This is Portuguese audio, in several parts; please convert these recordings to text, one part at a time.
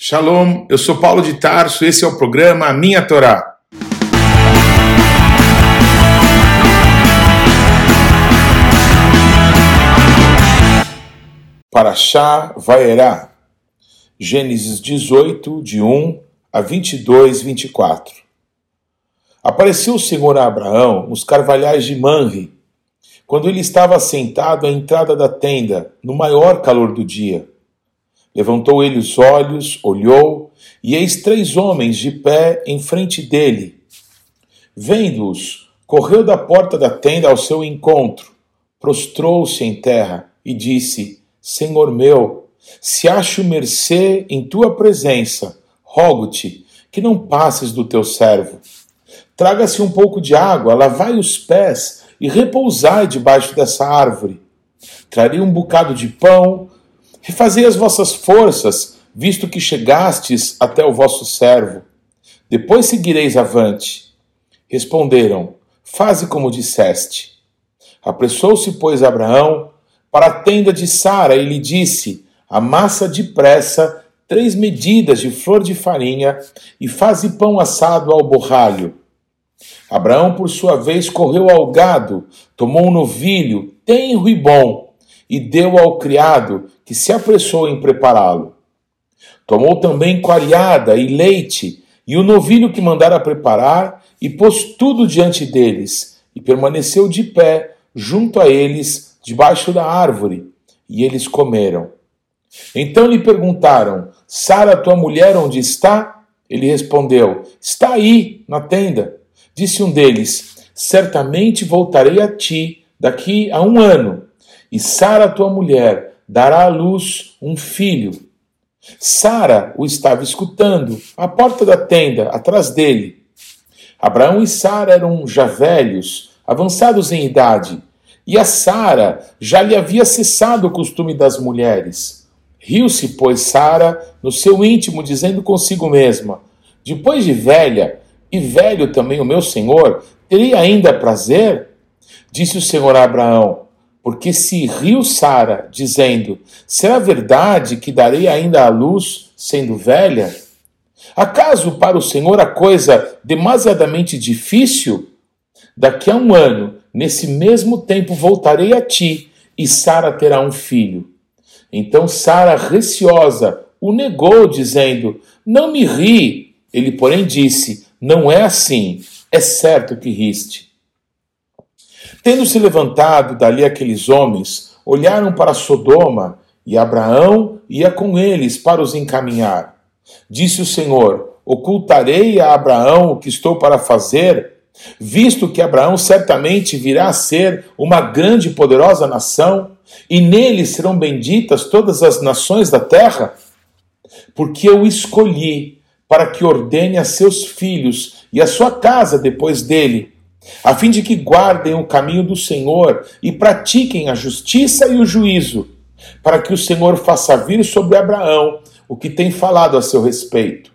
Shalom, eu sou Paulo de Tarso, esse é o programa A Minha Torá. Paraxá Vaerá, Gênesis 18, de 1 a 22, 24. Apareceu o Senhor a Abraão nos carvalhais de Manre, quando ele estava sentado à entrada da tenda, no maior calor do dia. Levantou ele os olhos, olhou, e eis três homens de pé em frente dele. Vendo-os, correu da porta da tenda ao seu encontro, prostrou-se em terra e disse: Senhor meu, se acho mercê em tua presença, rogo-te que não passes do teu servo. Traga-se um pouco de água, lavai os pés e repousai debaixo dessa árvore. Trarei um bocado de pão, Refazei as vossas forças, visto que chegastes até o vosso servo. Depois seguireis avante. Responderam: Faze como disseste. Apressou-se, pois, Abraão para a tenda de Sara e lhe disse: Amassa depressa três medidas de flor de farinha e faze pão assado ao borralho. Abraão, por sua vez, correu ao gado, tomou um novilho, tenro e bom, e deu ao criado, que se apressou em prepará-lo. Tomou também coalhada e leite, e o novilho que mandara preparar, e pôs tudo diante deles, e permaneceu de pé junto a eles, debaixo da árvore, e eles comeram. Então lhe perguntaram: Sara, tua mulher, onde está? Ele respondeu: Está aí, na tenda. Disse um deles: Certamente voltarei a ti daqui a um ano e Sara, tua mulher, dará à luz um filho. Sara o estava escutando, à porta da tenda, atrás dele. Abraão e Sara eram já velhos, avançados em idade, e a Sara já lhe havia cessado o costume das mulheres. Riu-se, pois, Sara no seu íntimo, dizendo consigo mesma: Depois de velha, e velho também o meu senhor, teria ainda prazer? Disse o Senhor a Abraão: porque se riu Sara, dizendo: Será verdade que darei ainda à luz, sendo velha? Acaso para o Senhor a coisa demasiadamente difícil? Daqui a um ano, nesse mesmo tempo, voltarei a ti, e Sara terá um filho. Então Sara, receosa, o negou, dizendo: Não me ri. Ele, porém, disse: Não é assim, é certo que riste. Tendo se levantado dali aqueles homens, olharam para Sodoma, e Abraão ia com eles para os encaminhar. Disse o Senhor: Ocultarei a Abraão o que estou para fazer, visto que Abraão certamente virá a ser uma grande e poderosa nação, e nele serão benditas todas as nações da terra? Porque eu escolhi para que ordene a seus filhos e a sua casa depois dele a fim de que guardem o caminho do Senhor e pratiquem a justiça e o juízo, para que o Senhor faça vir sobre Abraão o que tem falado a seu respeito.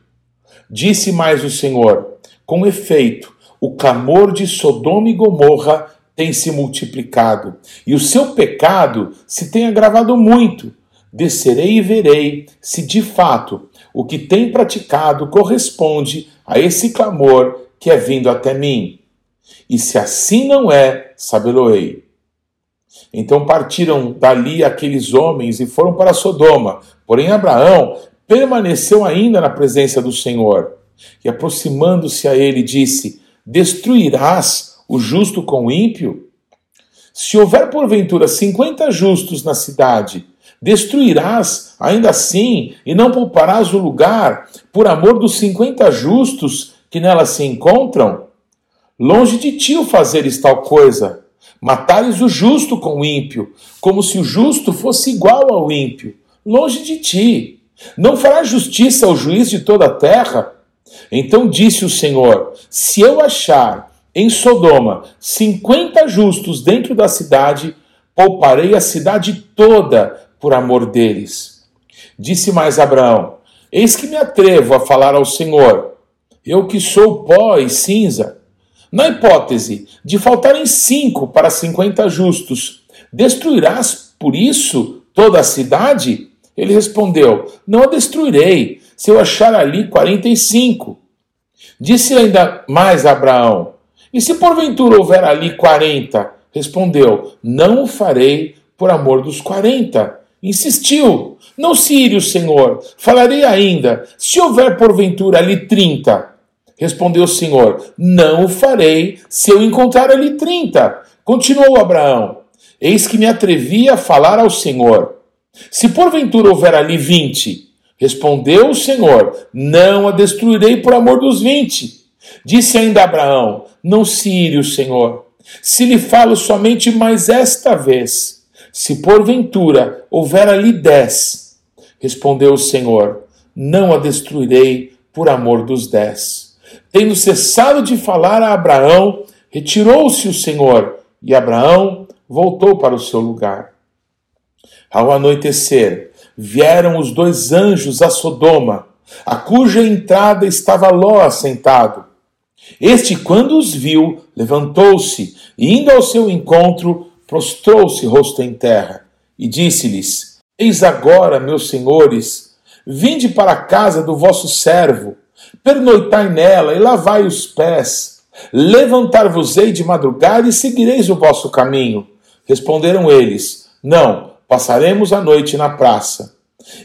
Disse mais o Senhor: com efeito, o clamor de Sodoma e Gomorra tem se multiplicado, e o seu pecado se tem agravado muito. Descerei e verei se de fato o que tem praticado corresponde a esse clamor que é vindo até mim. E se assim não é, sabê-lo-ei. Então partiram dali aqueles homens e foram para Sodoma. Porém, Abraão permaneceu ainda na presença do Senhor. E aproximando-se a ele, disse: Destruirás o justo com o ímpio? Se houver porventura cinquenta justos na cidade, destruirás ainda assim e não pouparás o lugar por amor dos cinquenta justos que nela se encontram? Longe de ti o fazeres tal coisa. Matares o justo com o ímpio, como se o justo fosse igual ao ímpio. Longe de ti. Não fará justiça ao juiz de toda a terra? Então disse o Senhor: Se eu achar em Sodoma cinquenta justos dentro da cidade, pouparei a cidade toda por amor deles. Disse mais Abraão: Eis que me atrevo a falar ao Senhor, eu que sou pó e cinza. Na hipótese de faltarem cinco para cinquenta justos, destruirás por isso toda a cidade? Ele respondeu: Não a destruirei, se eu achar ali quarenta e cinco. Disse ainda mais Abraão: E se porventura houver ali quarenta? Respondeu: Não o farei por amor dos quarenta. Insistiu: Não se ire o Senhor, falarei ainda, se houver porventura ali trinta. Respondeu o Senhor: Não o farei se eu encontrar ali trinta. Continuou Abraão: Eis que me atrevi a falar ao Senhor. Se porventura houver ali vinte, respondeu o Senhor: Não a destruirei por amor dos vinte. Disse ainda Abraão: Não se ire o Senhor, se lhe falo somente mais esta vez. Se porventura houver ali dez, respondeu o Senhor: Não a destruirei por amor dos dez. Tendo cessado de falar a Abraão, retirou-se o Senhor, e Abraão voltou para o seu lugar. Ao anoitecer, vieram os dois anjos a Sodoma, a cuja entrada estava Ló assentado. Este, quando os viu, levantou-se e, indo ao seu encontro, prostrou-se rosto em terra e disse-lhes: Eis agora, meus senhores, vinde para a casa do vosso servo, pernoitai nela e lavai os pés. Levantar-vos-ei de madrugada e seguireis o vosso caminho. Responderam eles: Não, passaremos a noite na praça.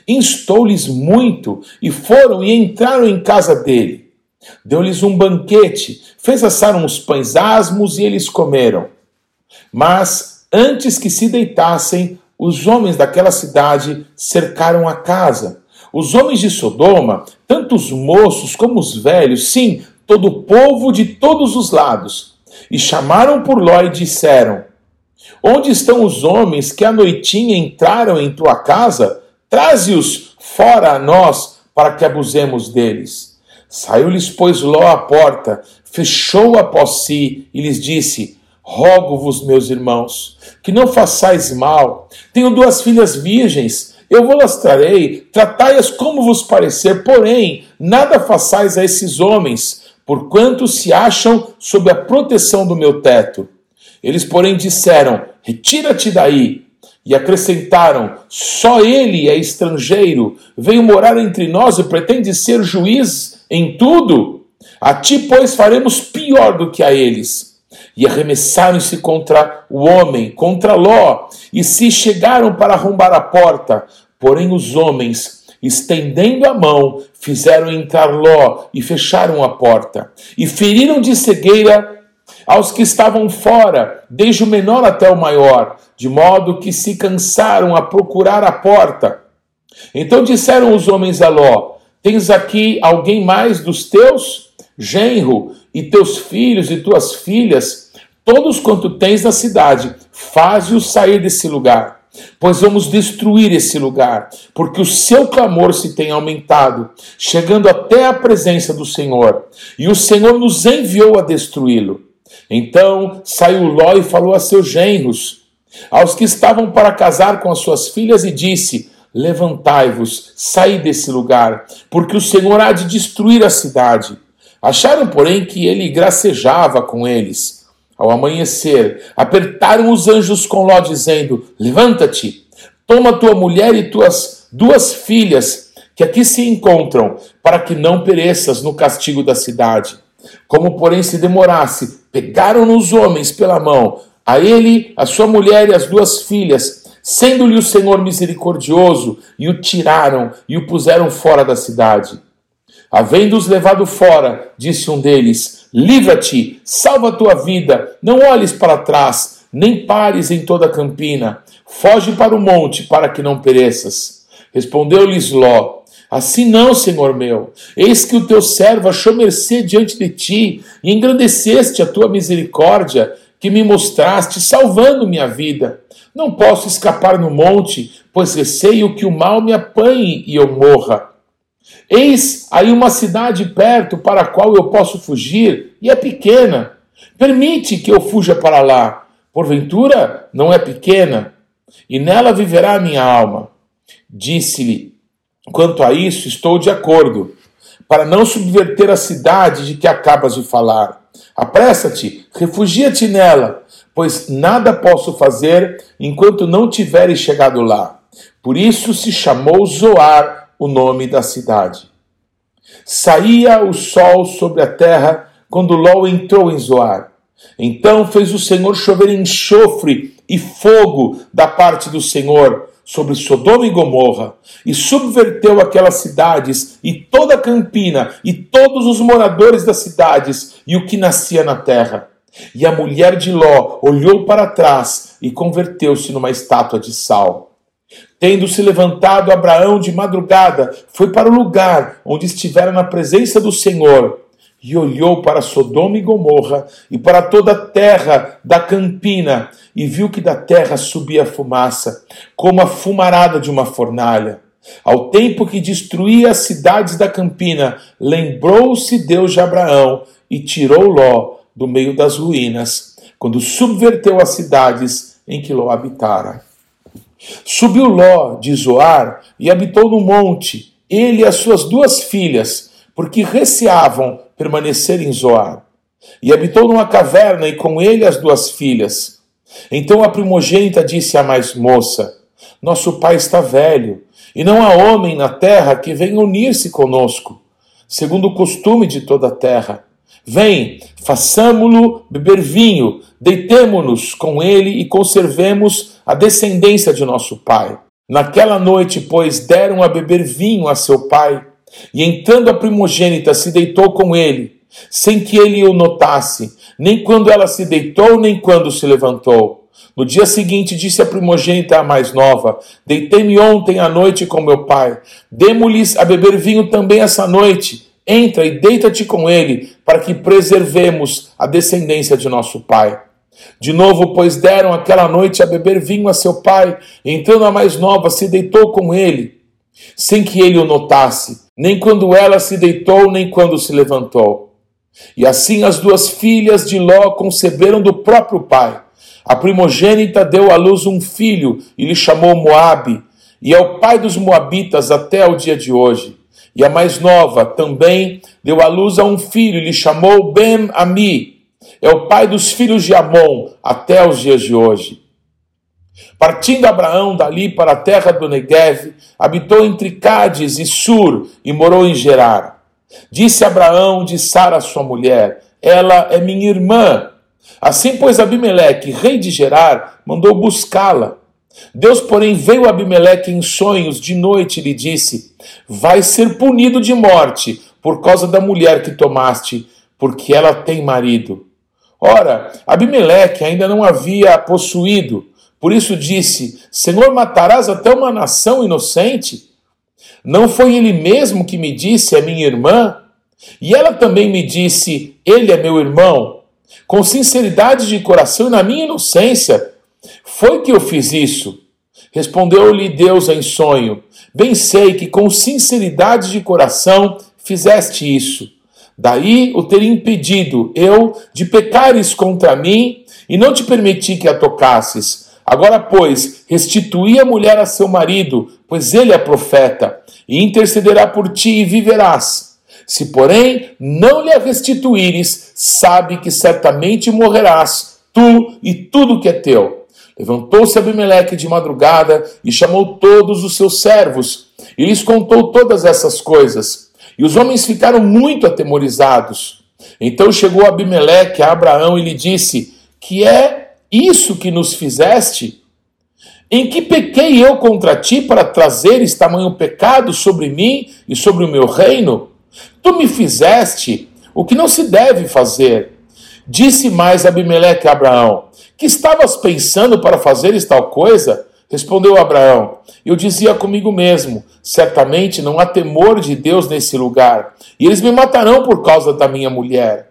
Instou-lhes muito e foram e entraram em casa dele. Deu-lhes um banquete, fez assar uns pães asmos e eles comeram. Mas antes que se deitassem, os homens daquela cidade cercaram a casa. Os homens de Sodoma, tanto os moços como os velhos, sim, todo o povo de todos os lados, e chamaram por Ló e disseram: Onde estão os homens que à noitinha entraram em tua casa? Traze-os fora a nós, para que abusemos deles. Saiu-lhes, pois, Ló à porta, fechou após si e lhes disse: Rogo-vos, meus irmãos, que não façais mal. Tenho duas filhas virgens, eu vou-las trarei, tratai-as como vos parecer, porém, nada façais a esses homens, porquanto se acham sob a proteção do meu teto. Eles, porém, disseram: Retira-te daí. E acrescentaram: Só ele é estrangeiro, veio morar entre nós e pretende ser juiz em tudo. A ti, pois, faremos pior do que a eles. E arremessaram-se contra o homem, contra Ló, e se chegaram para arrombar a porta. Porém, os homens, estendendo a mão, fizeram entrar Ló e fecharam a porta, e feriram de cegueira aos que estavam fora, desde o menor até o maior, de modo que se cansaram a procurar a porta. Então disseram os homens a Ló: Tens aqui alguém mais dos teus? Genro, e teus filhos e tuas filhas, todos quanto tens na cidade, faze-os sair desse lugar. Pois vamos destruir esse lugar, porque o seu clamor se tem aumentado, chegando até a presença do Senhor, e o Senhor nos enviou a destruí-lo. Então saiu Ló e falou a seus genros, aos que estavam para casar com as suas filhas, e disse: Levantai-vos, saí desse lugar, porque o Senhor há de destruir a cidade. Acharam, porém, que ele gracejava com eles. Ao amanhecer, apertaram os anjos com Ló, dizendo: Levanta-te, toma tua mulher e tuas duas filhas, que aqui se encontram, para que não pereças no castigo da cidade. Como, porém, se demorasse, pegaram os homens pela mão, a ele, a sua mulher e as duas filhas, sendo-lhe o Senhor misericordioso, e o tiraram e o puseram fora da cidade. Havendo-os levado fora, disse um deles: Livra-te, salva a tua vida, não olhes para trás, nem pares em toda a campina, foge para o monte, para que não pereças. Respondeu-lhes Ló: Assim não, Senhor meu. Eis que o teu servo achou mercê diante de ti e engrandeceste a tua misericórdia que me mostraste, salvando minha vida. Não posso escapar no monte, pois receio que o mal me apanhe e eu morra. Eis aí uma cidade perto para a qual eu posso fugir, e é pequena. Permite que eu fuja para lá. Porventura não é pequena, e nela viverá a minha alma. Disse-lhe Quanto a isso, estou de acordo, para não subverter a cidade de que acabas de falar. Apressa-te, refugia-te nela, pois nada posso fazer enquanto não tiveres chegado lá. Por isso se chamou Zoar o nome da cidade. Saía o sol sobre a terra quando Ló entrou em Zoar. Então fez o Senhor chover enxofre e fogo da parte do Senhor sobre Sodoma e Gomorra, e subverteu aquelas cidades, e toda a campina, e todos os moradores das cidades, e o que nascia na terra. E a mulher de Ló olhou para trás e converteu-se numa estátua de sal. Tendo se levantado Abraão de madrugada, foi para o lugar onde estivera na presença do Senhor e olhou para Sodoma e Gomorra e para toda a terra da campina e viu que da terra subia fumaça, como a fumarada de uma fornalha. Ao tempo que destruía as cidades da campina, lembrou-se Deus de Abraão e tirou Ló do meio das ruínas, quando subverteu as cidades em que Ló habitara. Subiu Ló de Zoar e habitou no monte, ele e as suas duas filhas, porque receavam permanecer em Zoar. E habitou numa caverna e com ele as duas filhas. Então a primogênita disse à mais moça: Nosso pai está velho, e não há homem na terra que venha unir-se conosco, segundo o costume de toda a terra. Vem, façamo-lo beber vinho, deitemo-nos com ele e conservemos a descendência de nosso pai. Naquela noite, pois, deram a beber vinho a seu pai, e entrando a primogênita se deitou com ele, sem que ele o notasse, nem quando ela se deitou, nem quando se levantou. No dia seguinte disse a primogênita a mais nova: Deitei-me ontem à noite com meu pai. Demo-lhes a beber vinho também essa noite. Entra e deita-te com ele, para que preservemos a descendência de nosso pai. De novo, pois deram aquela noite a beber vinho a seu pai. Entrando a mais nova, se deitou com ele sem que ele o notasse, nem quando ela se deitou, nem quando se levantou. E assim as duas filhas de Ló conceberam do próprio pai. A primogênita deu à luz um filho e lhe chamou Moabe, e é o pai dos moabitas até o dia de hoje. E a mais nova também deu à luz a um filho e lhe chamou Ben-Ami, é o pai dos filhos de Amon até os dias de hoje. Partindo Abraão dali para a terra do Negev, habitou entre Cádiz e Sur e morou em Gerar. Disse Abraão de Sara, sua mulher: Ela é minha irmã. Assim, pois, Abimeleque, rei de Gerar, mandou buscá-la. Deus, porém, veio a Abimeleque em sonhos de noite e lhe disse: Vai ser punido de morte por causa da mulher que tomaste, porque ela tem marido. Ora, Abimeleque ainda não havia possuído, por isso disse: Senhor, matarás até uma nação inocente? Não foi ele mesmo que me disse, é minha irmã? E ela também me disse: Ele é meu irmão. Com sinceridade de coração e na minha inocência, foi que eu fiz isso. Respondeu-lhe Deus em sonho: Bem sei que com sinceridade de coração fizeste isso. Daí o ter impedido eu de pecares contra mim e não te permiti que a tocasses Agora, pois, restituí a mulher a seu marido, pois ele é profeta, e intercederá por ti e viverás. Se, porém, não lhe a restituíres, sabe que certamente morrerás, tu e tudo que é teu. Levantou-se Abimeleque de madrugada e chamou todos os seus servos, e lhes contou todas essas coisas. E os homens ficaram muito atemorizados. Então chegou Abimeleque a Abraão e lhe disse: Que é isso que nos fizeste? Em que pequei eu contra ti para trazeres tamanho pecado sobre mim e sobre o meu reino? Tu me fizeste o que não se deve fazer. Disse mais Abimeleque a Abraão: Que estavas pensando para fazeres tal coisa? Respondeu Abraão: Eu dizia comigo mesmo: Certamente não há temor de Deus nesse lugar, e eles me matarão por causa da minha mulher.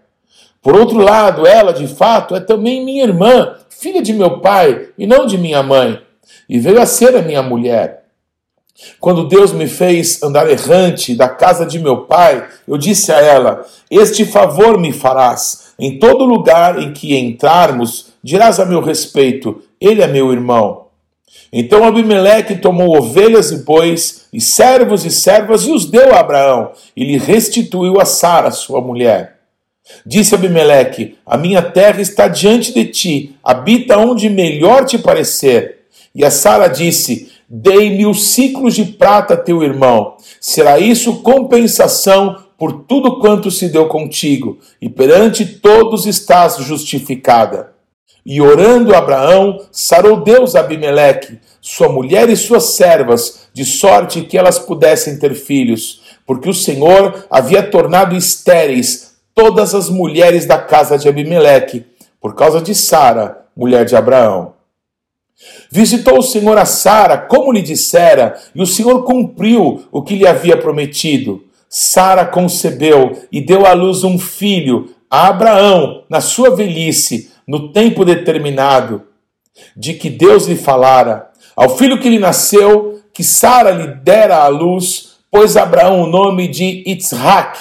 Por outro lado, ela, de fato, é também minha irmã, filha de meu pai e não de minha mãe, e veio a ser a minha mulher. Quando Deus me fez andar errante da casa de meu pai, eu disse a ela: Este favor me farás. Em todo lugar em que entrarmos, dirás a meu respeito: Ele é meu irmão. Então Abimeleque tomou ovelhas e bois, e servos e servas, e os deu a Abraão, e lhe restituiu a Sara, sua mulher. Disse Abimeleque: A minha terra está diante de ti, habita onde melhor te parecer. E a Sara disse: Dei mil ciclos de prata teu irmão. Será isso compensação por tudo quanto se deu contigo, e perante todos estás justificada. E orando Abraão, sarou Deus Abimeleque, sua mulher e suas servas, de sorte que elas pudessem ter filhos, porque o Senhor havia tornado estéreis todas as mulheres da casa de Abimeleque, por causa de Sara, mulher de Abraão. Visitou o Senhor a Sara, como lhe dissera, e o Senhor cumpriu o que lhe havia prometido. Sara concebeu e deu à luz um filho a Abraão na sua velhice, no tempo determinado, de que Deus lhe falara. Ao filho que lhe nasceu, que Sara lhe dera à luz, pôs Abraão o nome de Isaac.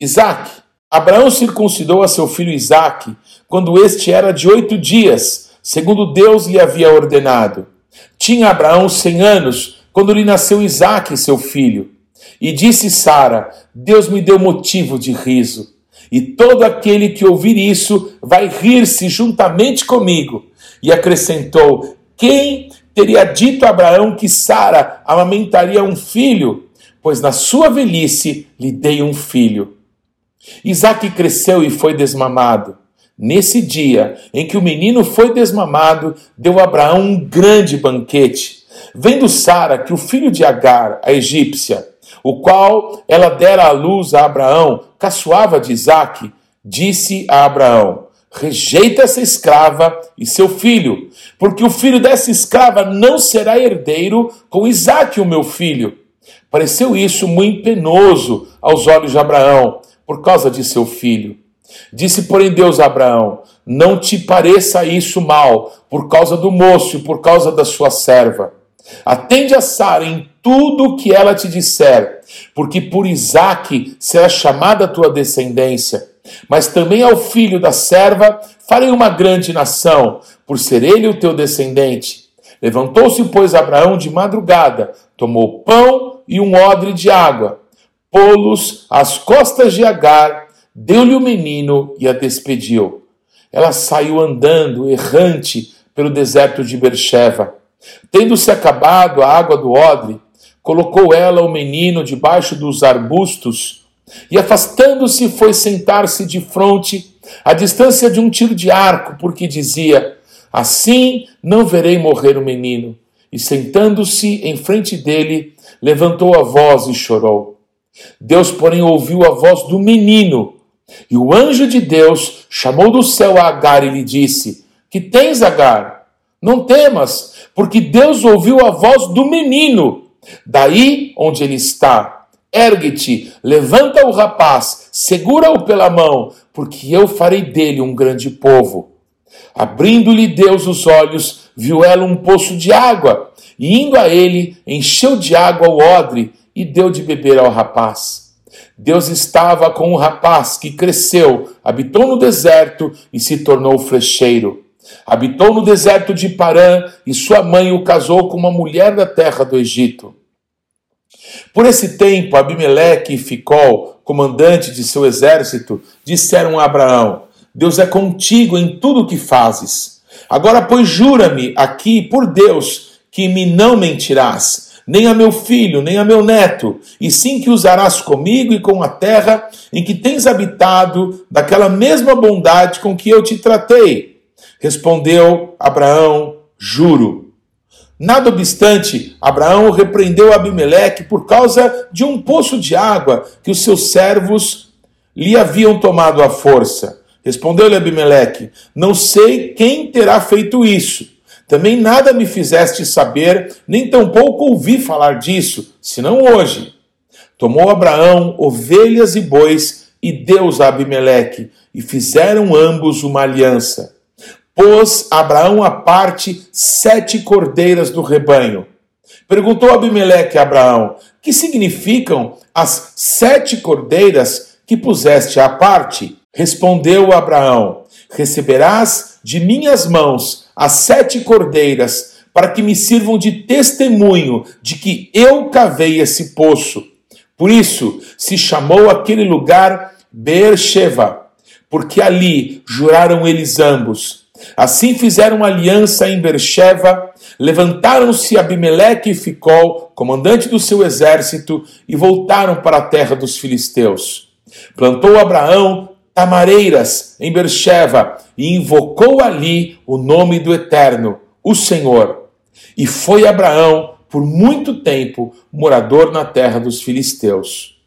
Isaac. Abraão circuncidou a seu filho Isaac, quando este era de oito dias, segundo Deus lhe havia ordenado. Tinha Abraão cem anos, quando lhe nasceu Isaac, seu filho. E disse Sara: Deus me deu motivo de riso. E todo aquele que ouvir isso vai rir-se juntamente comigo. E acrescentou: Quem teria dito a Abraão que Sara amamentaria um filho? Pois na sua velhice lhe dei um filho. Isaac cresceu e foi desmamado. Nesse dia em que o menino foi desmamado, deu Abraão um grande banquete. Vendo Sara que o filho de Agar, a egípcia, o qual ela dera à luz a Abraão, caçoava de Isaque, disse a Abraão: Rejeita essa escrava e seu filho, porque o filho dessa escrava não será herdeiro com Isaque, o meu filho. Pareceu isso muito penoso aos olhos de Abraão, por causa de seu filho. Disse, porém, Deus a Abraão: Não te pareça isso mal, por causa do moço e por causa da sua serva. Atende a Sara em tudo o que ela te disser, porque por Isaque será chamada a tua descendência. Mas também ao filho da serva farei uma grande nação, por ser ele o teu descendente. Levantou-se, pois, Abraão de madrugada, tomou pão e um odre de água, pô-los às costas de Agar, deu-lhe o menino e a despediu. Ela saiu andando, errante, pelo deserto de Bercheva. Tendo-se acabado a água do odre, colocou ela o menino debaixo dos arbustos e, afastando-se, foi sentar-se de frente, à distância de um tiro de arco, porque dizia: Assim não verei morrer o menino. E sentando-se em frente dele, levantou a voz e chorou. Deus, porém, ouviu a voz do menino, e o anjo de Deus chamou do céu a Agar e lhe disse: Que tens, Agar? Não temas, porque Deus ouviu a voz do menino Daí onde ele está, ergue-te, levanta o rapaz, segura-o pela mão, porque eu farei dele um grande povo. Abrindo-lhe Deus os olhos, viu ela um poço de água, e indo a ele, encheu de água o odre e deu de beber ao rapaz. Deus estava com o rapaz que cresceu, habitou no deserto e se tornou flecheiro. Habitou no deserto de Parã e sua mãe o casou com uma mulher da terra do Egito. Por esse tempo, Abimeleque e Ficol, comandante de seu exército, disseram a Abraão: Deus é contigo em tudo o que fazes. Agora, pois, jura-me aqui por Deus que me não mentirás, nem a meu filho, nem a meu neto, e sim que usarás comigo e com a terra em que tens habitado, daquela mesma bondade com que eu te tratei. Respondeu Abraão: Juro. Nada obstante, Abraão repreendeu Abimeleque por causa de um poço de água que os seus servos lhe haviam tomado à força. Respondeu-lhe Abimeleque: Não sei quem terá feito isso. Também nada me fizeste saber, nem tampouco ouvi falar disso, senão hoje. Tomou Abraão ovelhas e bois e deu-os a Abimeleque, e fizeram ambos uma aliança pôs Abraão à parte sete cordeiras do rebanho. Perguntou Abimeleque a Abraão: Que significam as sete cordeiras que puseste à parte? Respondeu Abraão: Receberás de minhas mãos as sete cordeiras, para que me sirvam de testemunho de que eu cavei esse poço. Por isso se chamou aquele lugar Beersheba, porque ali juraram eles ambos Assim fizeram aliança em Bercheva, levantaram-se Abimeleque e Ficol, comandante do seu exército, e voltaram para a terra dos filisteus. Plantou Abraão tamareiras em Bercheva e invocou ali o nome do Eterno, o Senhor. E foi Abraão, por muito tempo, morador na terra dos filisteus.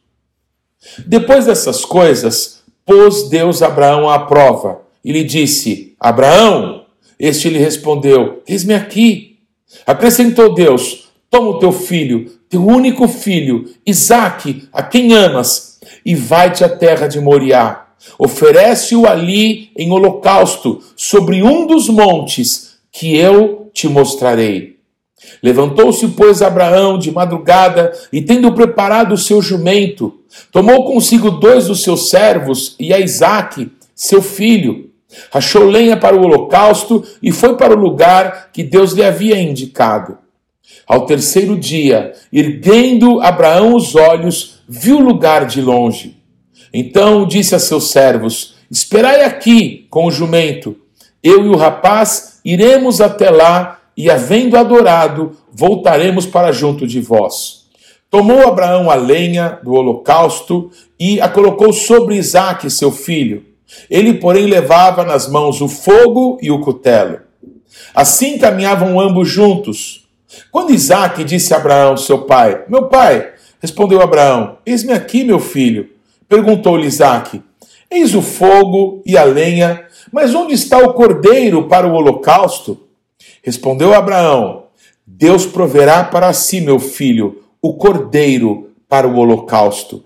Depois dessas coisas, pôs Deus Abraão à prova e lhe disse: Abraão, este lhe respondeu: Eis-me aqui. Acrescentou Deus: Toma o teu filho, teu único filho, Isaque, a quem amas, e vai-te à terra de Moriá. Oferece-o ali em holocausto, sobre um dos montes que eu te mostrarei. Levantou-se, pois, Abraão de madrugada e, tendo preparado o seu jumento, tomou consigo dois dos seus servos e a Isaque, seu filho, Rachou lenha para o holocausto e foi para o lugar que Deus lhe havia indicado. Ao terceiro dia, erguendo Abraão os olhos, viu o lugar de longe. Então disse a seus servos: Esperai aqui com o jumento. Eu e o rapaz iremos até lá e, havendo adorado, voltaremos para junto de vós. Tomou Abraão a lenha do holocausto e a colocou sobre Isaque, seu filho ele, porém, levava nas mãos o fogo e o cutelo. Assim caminhavam ambos juntos. Quando Isaac disse a Abraão, seu pai, Meu pai, respondeu Abraão, Eis-me aqui, meu filho. Perguntou-lhe Isaac, Eis o fogo e a lenha, mas onde está o cordeiro para o holocausto? Respondeu Abraão, Deus proverá para si, meu filho, o cordeiro para o holocausto.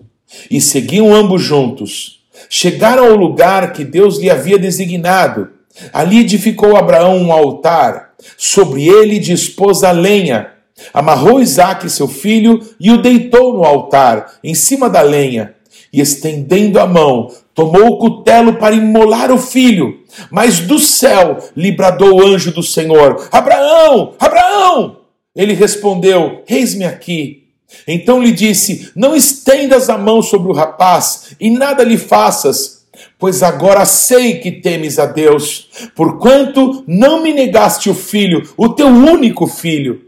E seguiam ambos juntos. Chegaram ao lugar que Deus lhe havia designado. Ali edificou Abraão um altar. Sobre ele dispôs a lenha. Amarrou Isaque, seu filho, e o deitou no altar, em cima da lenha. E estendendo a mão, tomou o cutelo para imolar o filho. Mas do céu lhe bradou o anjo do Senhor: Abraão, Abraão! Ele respondeu: Eis-me aqui. Então lhe disse: Não estendas a mão sobre o rapaz e nada lhe faças, pois agora sei que temes a Deus, porquanto não me negaste o filho, o teu único filho.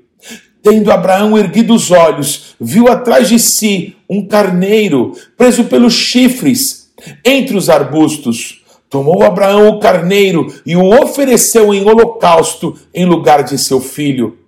Tendo Abraão erguido os olhos, viu atrás de si um carneiro preso pelos chifres entre os arbustos. Tomou Abraão o carneiro e o ofereceu em holocausto em lugar de seu filho.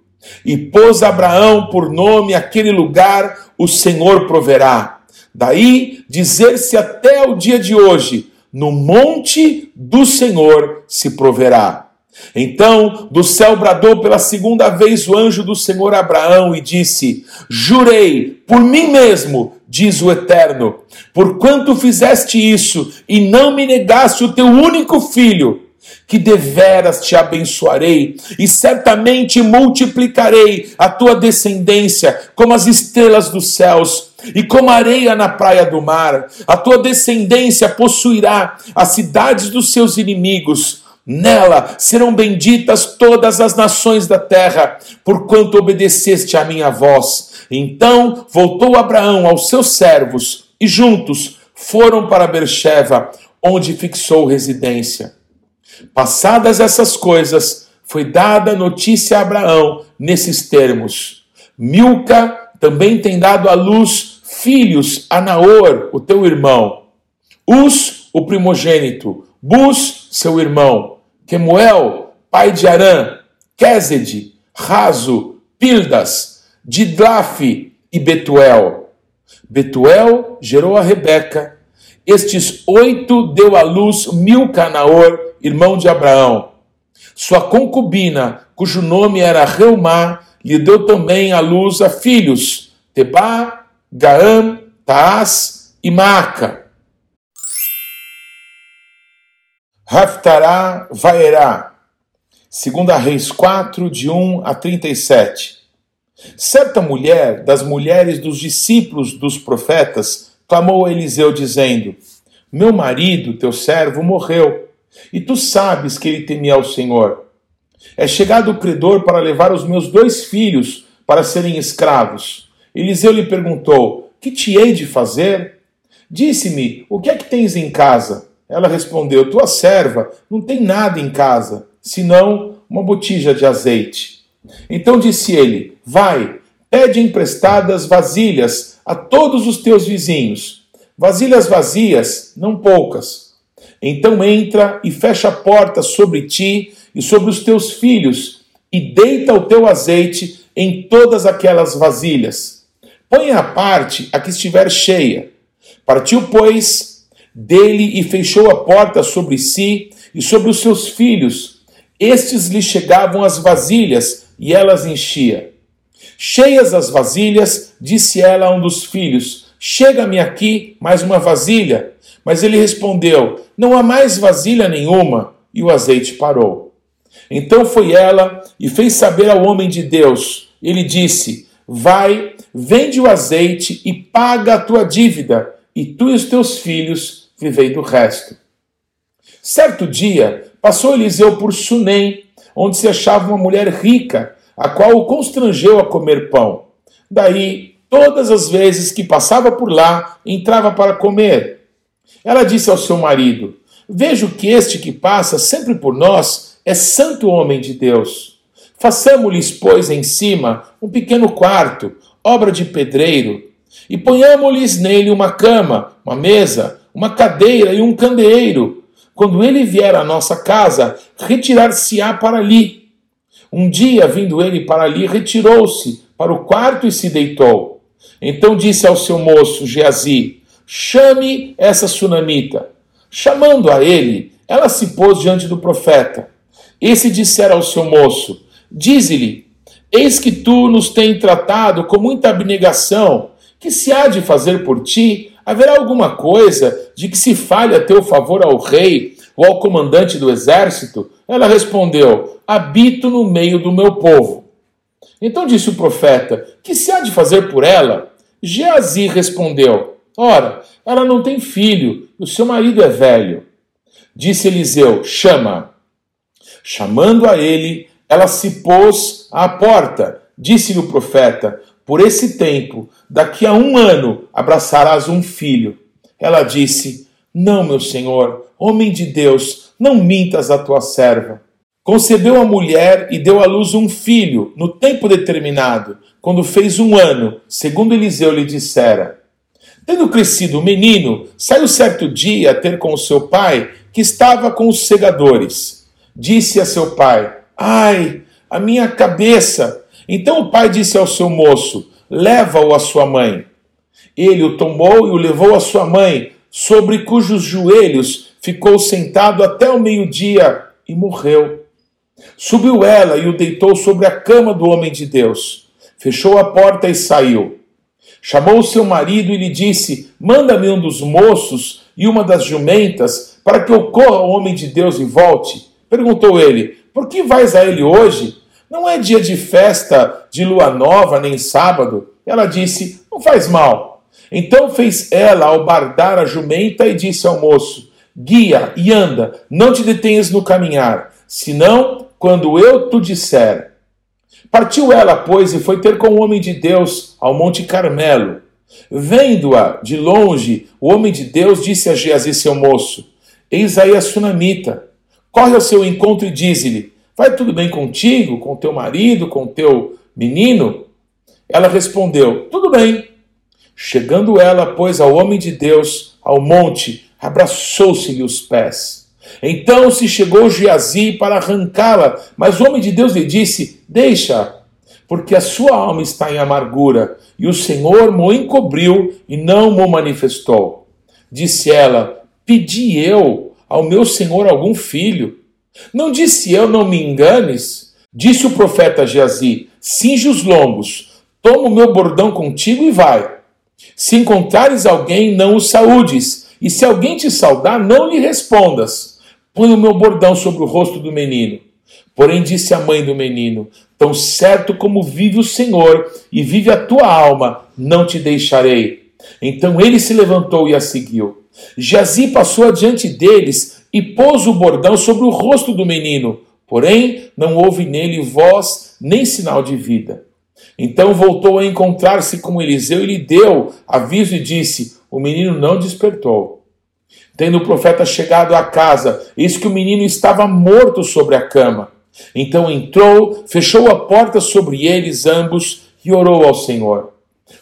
E pôs Abraão por nome aquele lugar, o Senhor proverá. Daí dizer-se até o dia de hoje: no monte do Senhor se proverá. Então do céu bradou pela segunda vez o anjo do Senhor Abraão e disse: Jurei por mim mesmo, diz o Eterno, porquanto fizeste isso e não me negaste o teu único filho que deveras te abençoarei e certamente multiplicarei a tua descendência como as estrelas dos céus e como areia na praia do mar. A tua descendência possuirá as cidades dos seus inimigos. Nela serão benditas todas as nações da terra, porquanto obedeceste à minha voz. Então voltou Abraão aos seus servos e juntos foram para Bercheva, onde fixou residência. Passadas essas coisas, foi dada notícia a Abraão nesses termos: Milca também tem dado à luz filhos a Naor, o teu irmão, Us, o primogênito, Bus, seu irmão, Quemuel, pai de Arã, Quezed, Razo, Pildas, Didlafe e Betuel. Betuel gerou a Rebeca. Estes oito deu à luz Milca Naor, irmão de Abraão. Sua concubina, cujo nome era Reumá, lhe deu também à luz a filhos, Tebá, Gaam, Taás e Maaca. Raftará Vaerá, 2 Reis 4, de 1 a 37. Certa mulher, das mulheres dos discípulos dos profetas, clamou a Eliseu, dizendo: Meu marido, teu servo, morreu e tu sabes que ele temia ao Senhor. É chegado o credor para levar os meus dois filhos para serem escravos. Eliseu lhe perguntou: Que te hei de fazer? Disse-me: O que é que tens em casa? Ela respondeu: Tua serva não tem nada em casa, senão uma botija de azeite. Então disse ele: Vai, pede emprestadas vasilhas a todos os teus vizinhos vasilhas vazias, não poucas. Então entra e fecha a porta sobre ti e sobre os teus filhos, e deita o teu azeite em todas aquelas vasilhas. Põe à parte a que estiver cheia. Partiu, pois, dele e fechou a porta sobre si e sobre os seus filhos. Estes lhe chegavam as vasilhas e elas enchia. Cheias as vasilhas, disse ela a um dos filhos: Chega-me aqui mais uma vasilha. Mas ele respondeu: Não há mais vasilha nenhuma. E o azeite parou. Então foi ela e fez saber ao homem de Deus. Ele disse: Vai, vende o azeite e paga a tua dívida, e tu e os teus filhos vivei do resto. Certo dia, passou Eliseu por Sunem, onde se achava uma mulher rica, a qual o constrangeu a comer pão. Daí, todas as vezes que passava por lá, entrava para comer. Ela disse ao seu marido: Vejo que este que passa sempre por nós é santo homem de Deus. Façamos-lhes, pois, em cima um pequeno quarto, obra de pedreiro, e ponhamos-lhes nele uma cama, uma mesa, uma cadeira e um candeeiro. Quando ele vier à nossa casa, retirar-se-á para ali. Um dia, vindo ele para ali, retirou-se para o quarto e se deitou. Então disse ao seu moço, Geazi, chame essa sunamita. Chamando a ele, ela se pôs diante do profeta. Esse dissera ao seu moço, Dize-lhe: Eis que tu nos tens tratado com muita abnegação, que se há de fazer por ti? Haverá alguma coisa de que se fale a teu favor ao rei ou ao comandante do exército? Ela respondeu: Habito no meio do meu povo. Então disse o profeta: Que se há de fazer por ela? Geazi respondeu: Ora, ela não tem filho, o seu marido é velho. Disse Eliseu: Chama. Chamando a ele, ela se pôs à porta. Disse-lhe o profeta: Por esse tempo, daqui a um ano, abraçarás um filho. Ela disse: Não, meu senhor, homem de Deus, não mintas a tua serva. Concebeu a mulher e deu à luz um filho, no tempo determinado, quando fez um ano, segundo Eliseu lhe dissera. Tendo crescido o menino, saiu certo dia a ter com seu pai, que estava com os segadores. Disse a seu pai: Ai, a minha cabeça! Então o pai disse ao seu moço: Leva-o à sua mãe. Ele o tomou e o levou à sua mãe, sobre cujos joelhos ficou sentado até o meio-dia e morreu. Subiu ela e o deitou sobre a cama do homem de Deus. Fechou a porta e saiu. Chamou seu marido e lhe disse: Manda-me um dos moços e uma das jumentas, para que eu corra ao homem de Deus e volte. Perguntou ele: por que vais a ele hoje? Não é dia de festa de lua nova, nem sábado. Ela disse: Não faz mal. Então fez ela ao bardar a jumenta e disse ao moço: Guia e anda, não te detenhas no caminhar, senão quando eu te disser. Partiu ela, pois, e foi ter com o homem de Deus ao Monte Carmelo. Vendo-a de longe, o homem de Deus disse a Geazi, seu moço: Eis aí a sunamita corre ao seu encontro e diz-lhe: Vai tudo bem contigo, com teu marido, com teu menino? Ela respondeu: Tudo bem. Chegando ela, pois, ao homem de Deus, ao monte, abraçou-se-lhe os pés. Então se chegou Geazi para arrancá-la, mas o homem de Deus lhe disse: Deixa, porque a sua alma está em amargura, e o Senhor mo encobriu e não mo manifestou. Disse ela: Pedi eu ao meu senhor algum filho. Não disse eu, não me enganes? Disse o profeta Geazi: cinge os lombos, toma o meu bordão contigo e vai. Se encontrares alguém, não o saúdes, e se alguém te saudar, não lhe respondas. Põe o meu bordão sobre o rosto do menino. Porém, disse a mãe do menino: Tão certo como vive o Senhor e vive a tua alma, não te deixarei. Então ele se levantou e a seguiu. Jazi passou adiante deles e pôs o bordão sobre o rosto do menino, porém não houve nele voz nem sinal de vida. Então voltou a encontrar-se com Eliseu e lhe deu aviso e disse: O menino não despertou. Tendo o profeta chegado à casa, eis que o menino estava morto sobre a cama. Então entrou, fechou a porta sobre eles ambos e orou ao Senhor.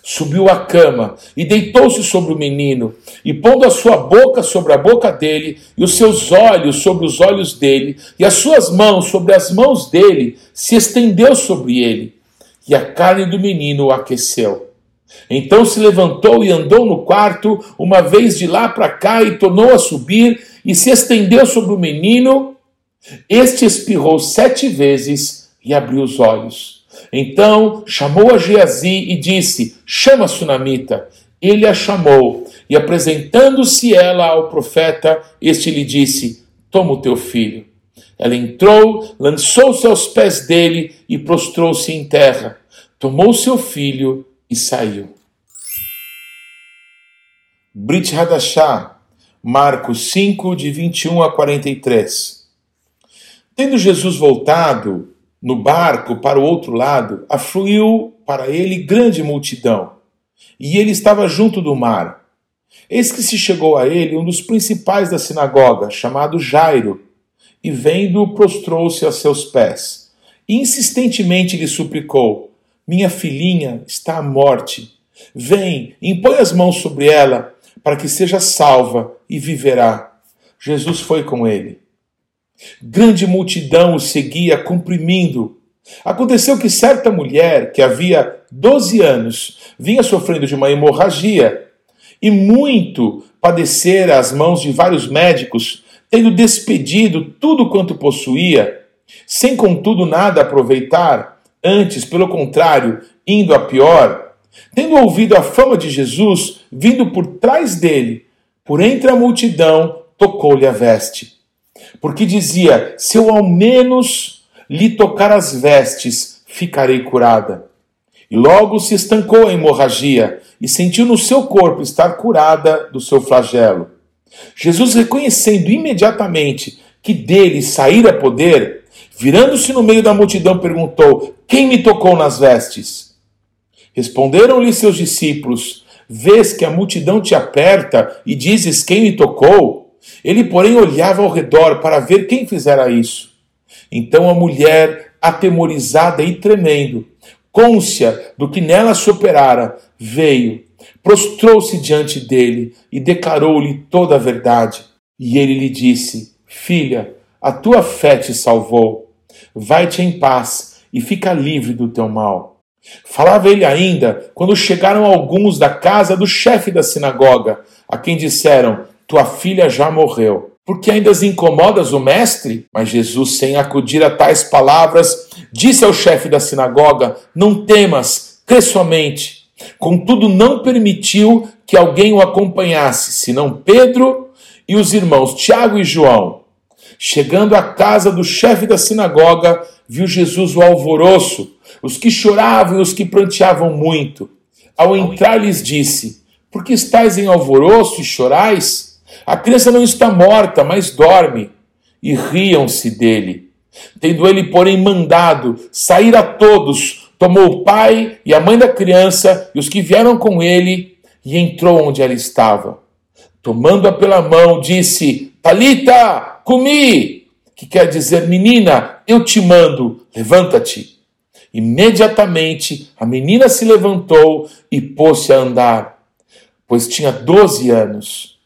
subiu à cama e deitou-se sobre o menino, e pondo a sua boca sobre a boca dele, e os seus olhos sobre os olhos dele, e as suas mãos sobre as mãos dele, se estendeu sobre ele, e a carne do menino o aqueceu. Então se levantou e andou no quarto, uma vez de lá para cá, e tornou a subir, e se estendeu sobre o menino. Este espirrou sete vezes e abriu os olhos. Então chamou a Geazi e disse: Chama a sunamita. Ele a chamou, e apresentando-se ela ao profeta, este lhe disse: Toma o teu filho. Ela entrou, lançou-se aos pés dele e prostrou-se em terra. Tomou seu filho e saiu. Brit Hadashah, Marcos 5, de 21 a 43. Tendo Jesus voltado, no barco para o outro lado, afluiu para ele grande multidão, e ele estava junto do mar. Eis que se chegou a ele um dos principais da sinagoga, chamado Jairo, e vendo-o prostrou-se a seus pés. E insistentemente lhe suplicou: Minha filhinha está à morte. Vem, impõe as mãos sobre ela, para que seja salva e viverá. Jesus foi com ele. Grande multidão o seguia, comprimindo. Aconteceu que certa mulher, que havia 12 anos, vinha sofrendo de uma hemorragia e muito padecera às mãos de vários médicos, tendo despedido tudo quanto possuía, sem contudo nada aproveitar, antes, pelo contrário, indo a pior, tendo ouvido a fama de Jesus vindo por trás dele, por entre a multidão, tocou-lhe a veste porque dizia: Se eu ao menos lhe tocar as vestes, ficarei curada. E logo se estancou a hemorragia e sentiu no seu corpo estar curada do seu flagelo. Jesus, reconhecendo imediatamente que dele saíra poder, virando-se no meio da multidão, perguntou: Quem me tocou nas vestes? Responderam-lhe seus discípulos: Vês que a multidão te aperta e dizes: Quem me tocou? Ele, porém, olhava ao redor para ver quem fizera isso. Então a mulher, atemorizada e tremendo, côncia do que nela se operara, veio, prostrou-se diante dele e declarou-lhe toda a verdade. E ele lhe disse: Filha, a tua fé te salvou. Vai-te em paz e fica livre do teu mal. Falava ele ainda quando chegaram alguns da casa do chefe da sinagoga, a quem disseram: tua filha já morreu. Porque ainda incomodas o mestre? Mas Jesus, sem acudir a tais palavras, disse ao chefe da sinagoga: Não temas, crê somente. Contudo, não permitiu que alguém o acompanhasse, senão Pedro e os irmãos Tiago e João. Chegando à casa do chefe da sinagoga, viu Jesus o alvoroço, os que choravam e os que pranteavam muito. Ao entrar, lhes disse: Por que estáis em alvoroço e chorais? A criança não está morta, mas dorme. E riam-se dele. Tendo ele, porém, mandado sair a todos, tomou o pai e a mãe da criança e os que vieram com ele e entrou onde ela estava. Tomando-a pela mão, disse: Talita, comi, que quer dizer, menina, eu te mando, levanta-te. Imediatamente a menina se levantou e pôs-se a andar, pois tinha doze anos.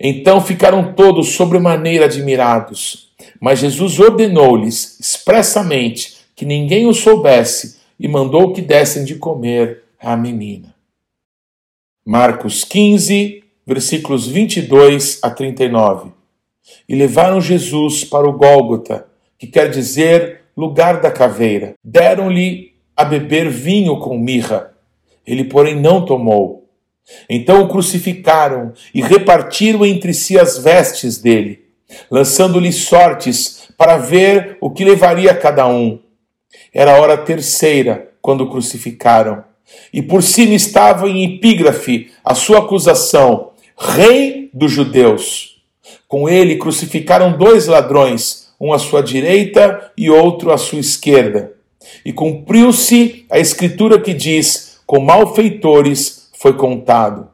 Então ficaram todos sobremaneira admirados. Mas Jesus ordenou-lhes expressamente que ninguém o soubesse e mandou que dessem de comer à menina. Marcos 15, versículos 22 a 39. E levaram Jesus para o Gólgota, que quer dizer lugar da caveira. Deram-lhe a beber vinho com mirra. Ele, porém, não tomou. Então o crucificaram e repartiram entre si as vestes dele, lançando-lhe sortes para ver o que levaria cada um. Era a hora terceira quando o crucificaram. E por cima estava em epígrafe a sua acusação: Rei dos Judeus. Com ele crucificaram dois ladrões, um à sua direita e outro à sua esquerda. E cumpriu-se a escritura que diz: Com malfeitores foi contado.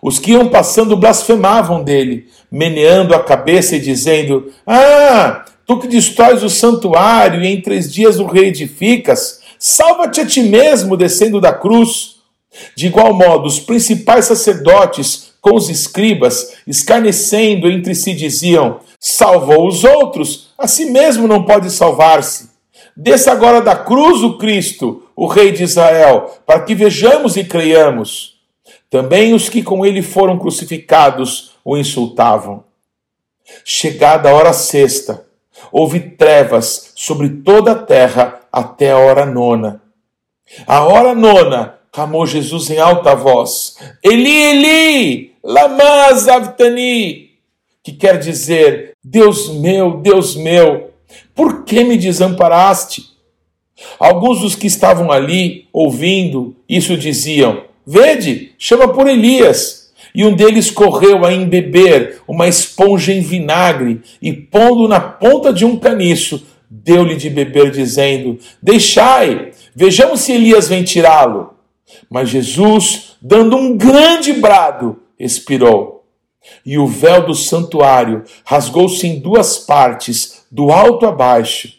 Os que iam passando blasfemavam dele, meneando a cabeça e dizendo: Ah, tu que destróis o santuário e em três dias o reedificas, salva-te a ti mesmo descendo da cruz. De igual modo, os principais sacerdotes com os escribas, escarnecendo entre si, diziam: Salvou os outros, a si mesmo não pode salvar-se. Desça agora da cruz o Cristo, o Rei de Israel, para que vejamos e creiamos. Também os que com ele foram crucificados o insultavam. Chegada a hora sexta, houve trevas sobre toda a terra até a hora nona. A hora nona, clamou Jesus em alta voz: Eli, Eli, lama zavtani, que quer dizer: Deus meu, Deus meu, por que me desamparaste? Alguns dos que estavam ali ouvindo isso diziam: Vede, chama por Elias. E um deles correu a embeber uma esponja em vinagre e, pondo na ponta de um caniço, deu-lhe de beber, dizendo: Deixai, vejamos se Elias vem tirá-lo. Mas Jesus, dando um grande brado, expirou. E o véu do santuário rasgou-se em duas partes, do alto a baixo.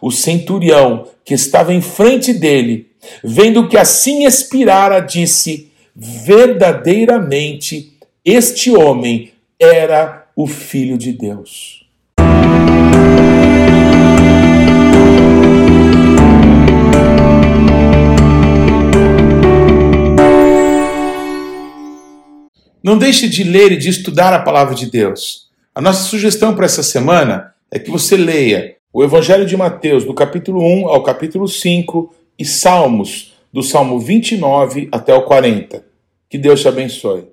O centurião, que estava em frente dele, vendo que assim expirara, disse: Verdadeiramente, este homem era o Filho de Deus. Não deixe de ler e de estudar a palavra de Deus. A nossa sugestão para essa semana é que você leia o Evangelho de Mateus, do capítulo 1 ao capítulo 5, e Salmos, do Salmo 29 até o 40. Que Deus te abençoe.